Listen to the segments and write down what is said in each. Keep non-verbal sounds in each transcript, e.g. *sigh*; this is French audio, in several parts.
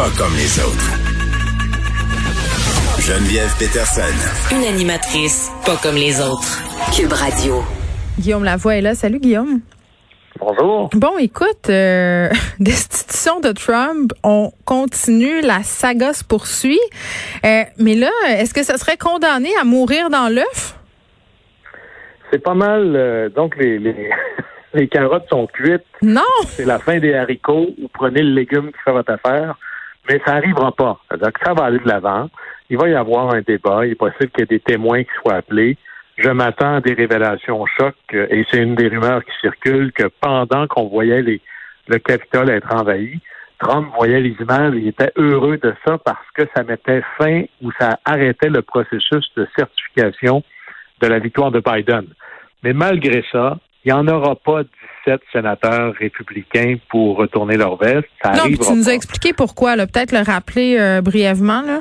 Pas comme les autres. Geneviève Peterson. Une animatrice pas comme les autres. Cube Radio. Guillaume Lavoie est là. Salut Guillaume. Bonjour. Bon, écoute, euh, *laughs* destitution de Trump, on continue, la saga se poursuit. Euh, mais là, est-ce que ça serait condamné à mourir dans l'œuf? C'est pas mal. euh, donc, les, les, *laughs* les carottes sont cuites. Non! C'est la fin des haricots. Vous prenez le légume qui fait votre affaire. Mais ça n'arrivera pas. Que ça va aller de l'avant. Il va y avoir un débat. Il est possible qu'il y ait des témoins qui soient appelés. Je m'attends à des révélations choc, euh, et c'est une des rumeurs qui circulent, que pendant qu'on voyait le Capitole être envahi, Trump voyait les images, il était heureux de ça parce que ça mettait fin ou ça arrêtait le processus de certification de la victoire de Biden. Mais malgré ça, il n'y en aura pas 17 sénateurs républicains pour retourner leur veste. Ça non, tu nous as expliqué pourquoi. Peut-être le rappeler euh, brièvement, là.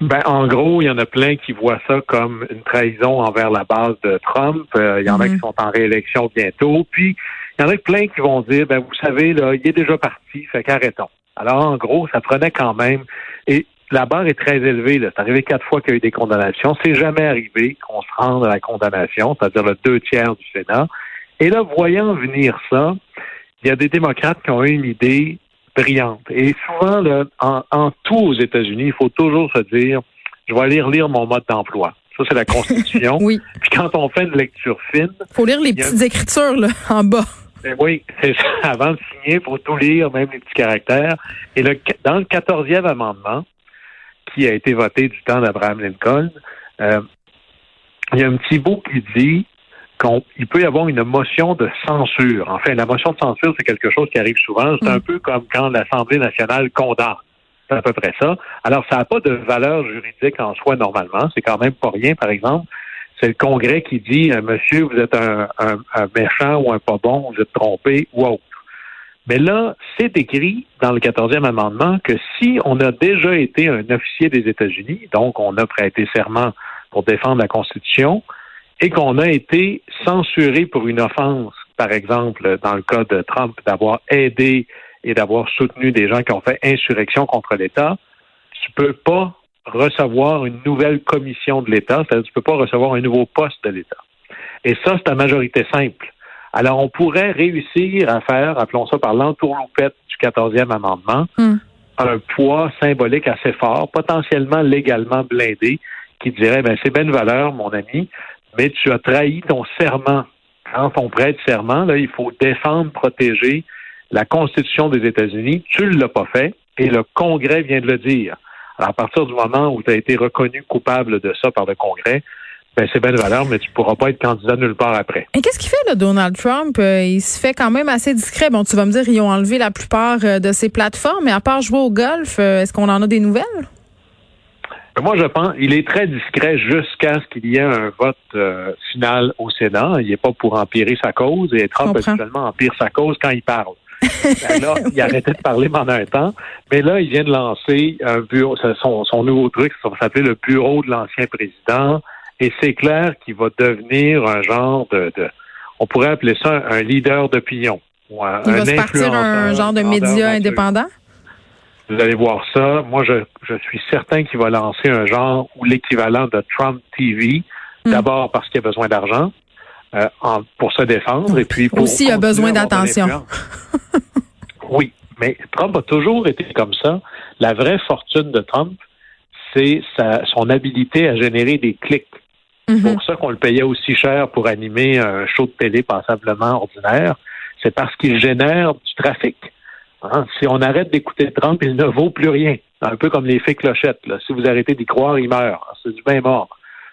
Ben, en gros, il y en a plein qui voient ça comme une trahison envers la base de Trump. Euh, il y en a Mhm. qui sont en réélection bientôt. Puis, il y en a plein qui vont dire, ben, vous savez, là, il est déjà parti, fait qu'arrêtons. Alors, en gros, ça prenait quand même. Et la barre est très élevée. là. C'est arrivé quatre fois qu'il y a eu des condamnations. C'est jamais arrivé qu'on se rende à la condamnation, c'est-à-dire le deux tiers du Sénat. Et là, voyant venir ça, il y a des démocrates qui ont eu une idée brillante. Et souvent, là, en, en tout aux États-Unis, il faut toujours se dire, je vais aller relire mon mode d'emploi. Ça, c'est la Constitution. *laughs* Oui. Puis quand on fait une lecture fine, Faut lire les a- petites écritures, là, *laughs* en bas. ben oui, c'est ça. *laughs* Avant de signer, il faut tout lire, même les petits caractères. Et le, dans le quatorzième amendement, qui a été voté du temps d'Abraham Lincoln, euh, il y a un petit bout qui dit qu'il peut y avoir une motion de censure. Enfin, la motion de censure, c'est quelque chose qui arrive souvent. C'est Mm. un peu comme quand l'Assemblée nationale condamne. C'est à peu près ça. Alors, ça n'a pas de valeur juridique en soi normalement. C'est quand même pas rien, par exemple. C'est le Congrès qui dit, euh, Monsieur, vous êtes un, un- un méchant ou un pas bon, vous êtes trompé ou autre. Mais là, c'est écrit dans le 14e amendement que si on a déjà été un officier des États-Unis, donc on a prêté serment pour défendre la Constitution, et qu'on a été censuré pour une offense, par exemple, dans le cas de Trump, d'avoir aidé et d'avoir soutenu des gens qui ont fait insurrection contre l'État, tu peux pas recevoir une nouvelle commission de l'État, c'est-à-dire tu peux pas recevoir un nouveau poste de l'État. Et ça, c'est à majorité simple. Alors, on pourrait réussir à faire, appelons ça par l'entourloupette du 14e amendement, Hmm. un poids symbolique assez fort, potentiellement légalement blindé, qui dirait, ben, c'est bonne valeur, mon ami, mais tu as trahi ton serment. Quand on prête serment, là, il faut défendre, protéger la Constitution des États-Unis. Tu ne l'as pas fait et le Congrès vient de le dire. Alors, à partir du moment où tu as été reconnu coupable de ça par le Congrès, ben, c'est bonne valeur, mais tu ne pourras pas être candidat nulle part après. Et qu'est-ce qu'il fait, là, Donald Trump? Euh, il se fait quand même assez discret. Bon, tu vas me dire, ils ont enlevé la plupart euh, de ses plateformes, mais à part jouer au golf, euh, est-ce qu'on en a des nouvelles? Ben, Moi, je pense il est très discret jusqu'à ce qu'il y ait un vote euh, final au Sénat. Il n'est pas pour empirer sa cause et Trump habituellement empire sa cause quand il parle. *laughs* Ben là, il arrêtait de parler pendant un temps, mais là, il vient de lancer un bureau, son, son nouveau truc, ça va s'appeler le bureau de l'ancien président, et c'est clair qu'il va devenir un genre de, de- on pourrait appeler ça un leader d'opinion. ou un- Il va un se partir un genre de média indépendant? Vous allez voir ça. Moi, je, je suis certain qu'il va lancer un genre ou l'équivalent de Trump TV. Hmm. D'abord parce qu'il a besoin d'argent euh, en- pour se défendre et puis pour Aussi, il a besoin d'attention. oui, mais Trump a toujours été comme ça. La vraie fortune de Trump, c'est son habilité à générer des clics. C'est Mhm. pour ça qu'on le payait aussi cher pour animer un show de télé passablement ordinaire. C'est parce qu'il génère du trafic. Hein, Si on arrête d'écouter Trump, il ne vaut plus rien. Un peu comme les fées clochettes. Là. Si vous arrêtez d'y croire, il meurt. C'est du bien mort.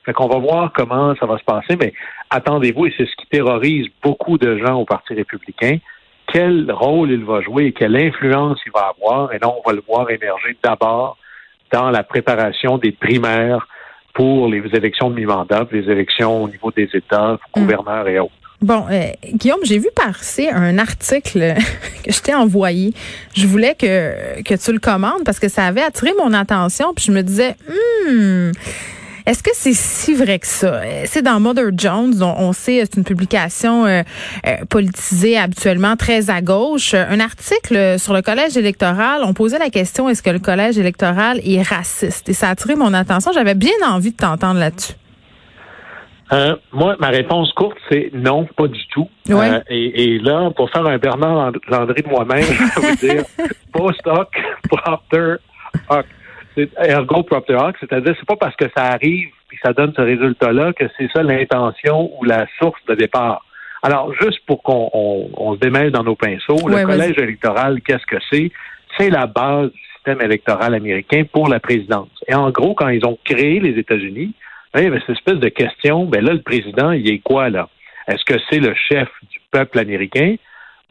Fait qu'on va voir comment ça va se passer, mais attendez-vous, et c'est ce qui terrorise beaucoup de gens au Parti républicain, quel rôle il va jouer et quelle influence il va avoir. Et là, on va le voir émerger d'abord dans la préparation des primaires pour les élections de mi-mandat, les élections au niveau des États, gouverneurs et autres. Bon, euh, Guillaume, j'ai vu passer un article *laughs* que je t'ai envoyé. Je voulais que, que tu le commandes parce que ça avait attiré mon attention. Puis je me disais, hmm, est-ce que c'est si vrai que ça? C'est dans Mother Jones, on, on sait, c'est une publication euh, euh, politisée habituellement très à gauche. Un article sur le collège électoral, on posait la question, est-ce que le collège électoral est raciste? Et ça a attiré mon attention. J'avais bien envie de t'entendre là-dessus. Euh, moi, ma réponse courte, c'est non, pas du tout. Ouais. et, et, là, pour faire un Bernard Landry de moi-même, *laughs* je vais vous dire post-hoc, propter hoc ergo propter hoc, c'est-à-dire c'est pas parce que ça arrive et que ça donne ce résultat-là que c'est ça l'intention ou la source de départ. Alors, juste pour qu'on on, se démêle dans nos pinceaux, Ouais, le collège électoral, qu'est-ce que c'est? C'est la base du système électoral américain pour la présidence. Et en gros, quand ils ont créé les États-Unis, il y avait cette espèce de question, ben là, le président, il est quoi, là? Est-ce que c'est le chef du peuple américain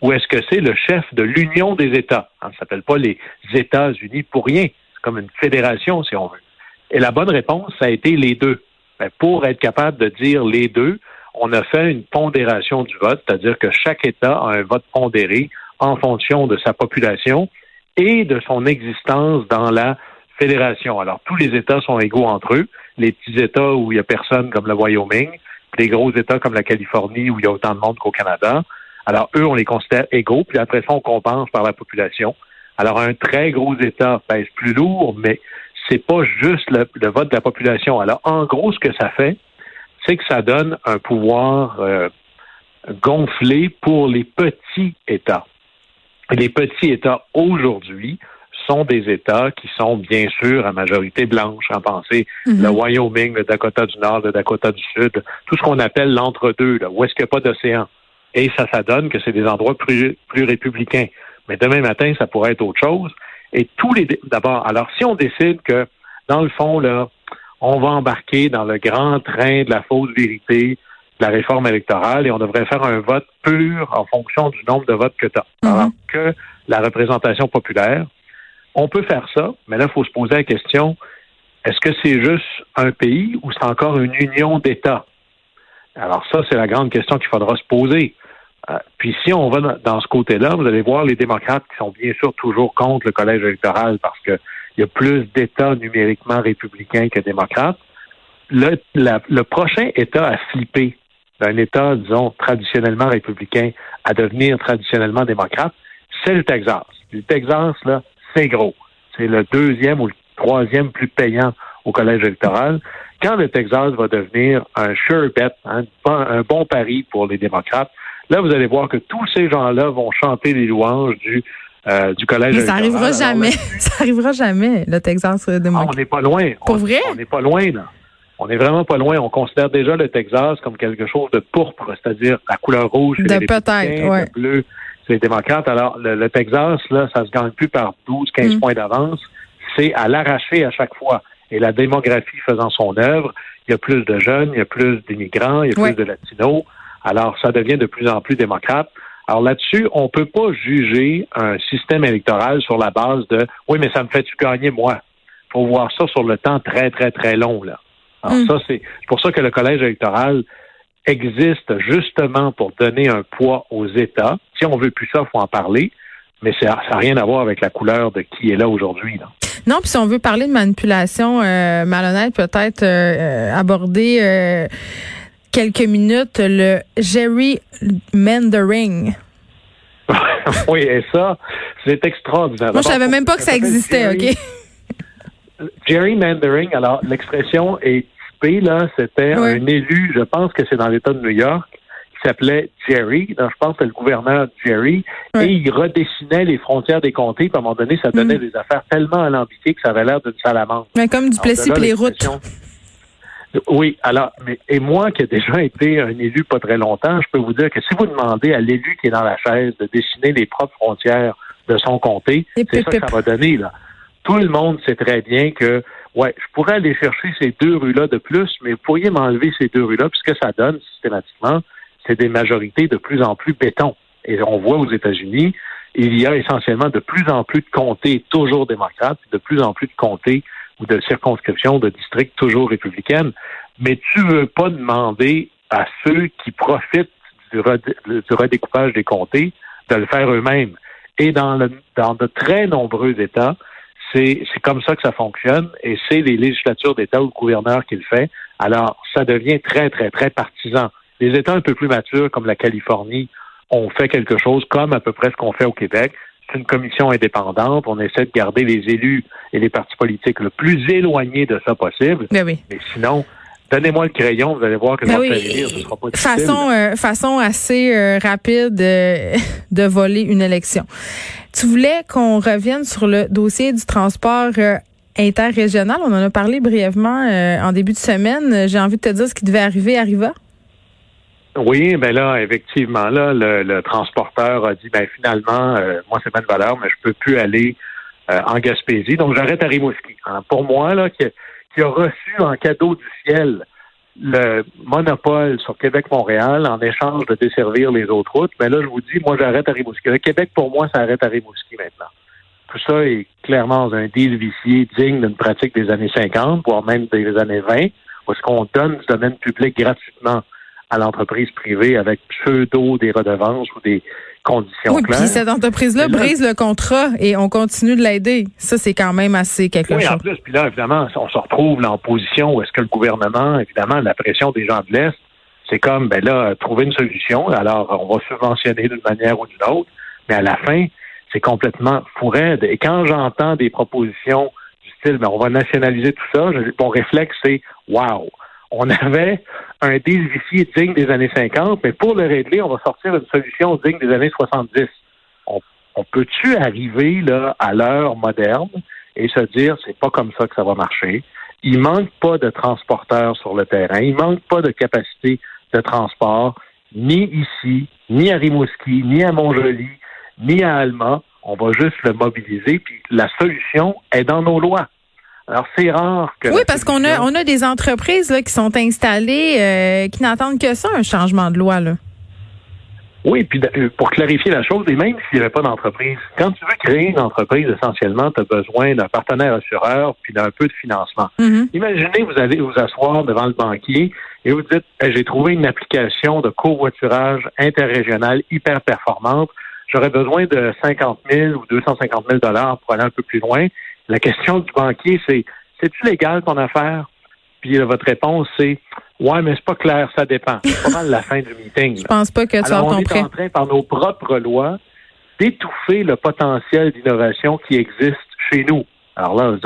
ou est-ce que c'est le chef de l'Union des États? Ça ne s'appelle pas les États-Unis pour rien. C'est comme une fédération, si on veut. Et la bonne réponse, ça a été les deux. Ben, pour être capable de dire les deux, on a fait une pondération du vote, c'est-à-dire que chaque État a un vote pondéré en fonction de sa population et de son existence dans la fédération. Alors, tous les États sont égaux entre eux. Les petits États où il n'y a personne, comme le Wyoming, les gros États comme la Californie, où il y a autant de monde qu'au Canada. Alors, eux, on les considère égaux, puis après ça, on compense par la population. Alors, un très gros État pèse plus lourd, mais c'est pas juste le, le vote de la population. Alors, en gros, ce que ça fait, c'est que ça donne un pouvoir euh, gonflé pour les petits États. Les petits États aujourd'hui sont des États qui sont bien sûr à majorité blanche, en pensée Mhm. le Wyoming, le Dakota du Nord, le Dakota du Sud, tout ce qu'on appelle l'entre-deux, là, où est-ce qu'il n'y a pas d'océan. Et ça, ça donne que c'est des endroits plus, plus républicains. Mais demain matin, ça pourrait être autre chose. Et tous les d'abord, alors si on décide que, dans le fond, là, on va embarquer dans le grand train de la fausse vérité, de la réforme électorale, et on devrait faire un vote pur en fonction du nombre de votes que tu as. Mhm. Alors que la représentation populaire, on peut faire ça, mais là, il faut se poser la question, est-ce que c'est juste un pays ou c'est encore une union d'États? Alors ça, c'est la grande question qu'il faudra se poser. Euh, puis si on va dans, ce côté-là, vous allez voir les démocrates qui sont bien sûr toujours contre le collège électoral parce qu'il y a plus d'États numériquement républicains que démocrates. Le, le prochain État à flipper d'un État, disons, traditionnellement républicain à devenir traditionnellement démocrate, c'est le Texas. Le Texas, là, c'est gros. C'est le deuxième ou le troisième plus payant au collège électoral. Quand le Texas va devenir un sure bet, hein, un bon pari pour les démocrates, là, vous allez voir que tous ces gens-là vont chanter les louanges du, euh, du collège Mais ça électoral. arrivera Alors, jamais. là, *laughs* Ça arrivera jamais, le Texas euh, ah, démocrate. on n'est pas loin. Pour On- vrai? On n'est pas loin, là. On n'est vraiment pas loin. On considère déjà le Texas comme quelque chose de pourpre, c'est-à-dire la couleur rouge, c'est les peut-être, républicains, ouais. le bleu, c'est les démocrates. Alors, le, le Texas, là, ça se gagne plus par 12, 15 Mm. points d'avance. C'est à l'arracher à chaque fois. Et la démographie faisant son œuvre, il y a plus de jeunes, il y a plus d'immigrants, il y a Ouais. plus de latinos. Alors, ça devient de plus en plus démocrate. Alors là-dessus, on peut pas juger un système électoral sur la base de oui, mais ça me fait-tu gagner moi? faut voir ça sur le temps très, très, très long. Là. Alors Mm. ça, c'est pour ça que le collège électoral existe justement pour donner un poids aux États. Si on veut plus ça, il faut en parler, mais ça n'a rien à voir avec la couleur de qui est là aujourd'hui. Non, puis si on veut parler de manipulation euh, malhonnête, peut-être euh, euh, aborder euh, quelques minutes le Jerry Mandering. *laughs* oui, et ça, c'est extraordinaire. Moi, je savais même pas que ça existait, Jerry- OK? Gerrymandering, alors l'expression est là, c'était un élu, je pense que c'est dans l'État de New York, qui s'appelait Jerry, donc je pense que c'est le gouverneur Jerry, et il redessinait les frontières des comtés, puis à un moment donné, ça donnait Mm. des affaires tellement alambiquées que ça avait l'air d'une salamandre. Mais comme du Plessis les routes. Oui, alors, mais, et moi qui ai déjà été un élu pas très longtemps, je peux vous dire que si vous demandez à l'élu qui est dans la chaise de dessiner les propres frontières de son comté, c'est ça que ça va donner, là. Tout le monde sait très bien que, ouais, je pourrais aller chercher ces deux rues-là de plus, mais vous pourriez m'enlever ces deux rues-là, puis ce que ça donne systématiquement, c'est des majorités de plus en plus béton. Et on voit aux États-Unis, il y a essentiellement de plus en plus de comtés toujours démocrates, de plus en plus de comtés ou de circonscriptions, de districts toujours républicaines. Mais tu veux pas demander à ceux qui profitent du, redécoupage des comtés de le faire eux-mêmes. Et dans, le, dans de très nombreux États, c'est comme ça que ça fonctionne et c'est les législatures d'État ou le gouverneur qui le fait. Alors, ça devient très, très, très partisan. Les États un peu plus matures, comme la Californie, ont fait quelque chose comme à peu près ce qu'on fait au Québec. C'est une commission indépendante. On essaie de garder les élus et les partis politiques le plus éloignés de ça possible. Ben oui. Mais sinon, Donnez-moi le crayon, vous allez voir que ça va faire ce sera pas façon, euh, façon assez euh, rapide euh, *laughs* de voler une élection. Tu voulais qu'on revienne sur le dossier du transport interrégional. On en a parlé brièvement en début de semaine. J'ai envie de te dire ce qui devait arriver arriva. Oui, ben là, effectivement, là, le, transporteur a dit, ben finalement, moi c'est pas de valeur, mais je peux plus aller en Gaspésie, donc j'arrête à Rimouski. Hein, pour moi, là, que qui a reçu en cadeau du ciel le monopole sur Québec-Montréal en échange de desservir les autres routes, mais là, je vous dis, moi, j'arrête à Rimouski. Le Québec, pour moi, ça arrête à Rimouski maintenant. Tout ça est clairement dans un deal vicié digne d'une pratique des années 50, voire même des années 20, où est-ce qu'on donne du domaine public gratuitement à l'entreprise privée avec pseudo des redevances ou des conditions oui, Puis cette entreprise-là brise le contrat et on continue de l'aider. Ça, c'est quand même assez quelque chose. Oui, en plus, puis là, évidemment, on se retrouve là, en position où est-ce que le gouvernement, évidemment, la pression des gens de l'Est, c'est comme, ben là, trouver une solution. Alors, on va subventionner d'une manière ou d'une autre, mais à la fin, c'est complètement fou Et quand j'entends des propositions du style, ben, on va nationaliser tout ça, mon réflexe, c'est, wow, on avait un deal digne des années 50, mais pour le régler, on va sortir une solution digne des années 70. On, on peut-tu arriver là à l'heure moderne et se dire c'est pas comme ça que ça va marcher? Il manque pas de transporteurs sur le terrain, il manque pas de capacité de transport, ni ici, ni à Rimouski, ni à Montjoli, ni à Alma. On va juste le mobiliser, puis la solution est dans nos lois. Alors, c'est rare que. Oui, parce qu'on a, on a des entreprises là, qui sont installées, euh, qui n'attendent que ça, un changement de loi. Là. Oui, puis euh, pour clarifier la chose, et même s'il n'y avait pas d'entreprise, quand tu veux créer une entreprise, essentiellement, tu as besoin d'un partenaire assureur puis d'un peu de financement. Mm-hmm. Imaginez, vous allez vous asseoir devant le banquier et vous dites, j'ai trouvé une application de covoiturage interrégional hyper performante. J'aurais besoin de 50 000 ou 250 000 dollars pour aller un peu plus loin. La question du banquier, c'est c'est-tu légal ton affaire? Puis votre réponse, c'est Ouais, mais c'est pas clair, ça dépend. C'est pas mal la fin du meeting. *laughs* Je pense pas que tu Alors, ton on est en train, par nos propres lois, d'étouffer le potentiel d'innovation qui existe chez nous. Alors là,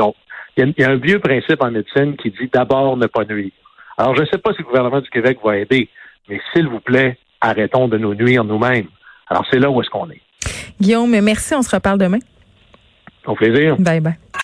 il y, a un vieux principe en médecine qui dit d'abord ne pas nuire. Alors, je ne sais pas si le gouvernement du Québec va aider, mais s'il vous plaît, arrêtons de nous nuire nous-mêmes. Alors, c'est là où est-ce qu'on est. Guillaume, merci. On se reparle demain. Au plaisir. Bye bye.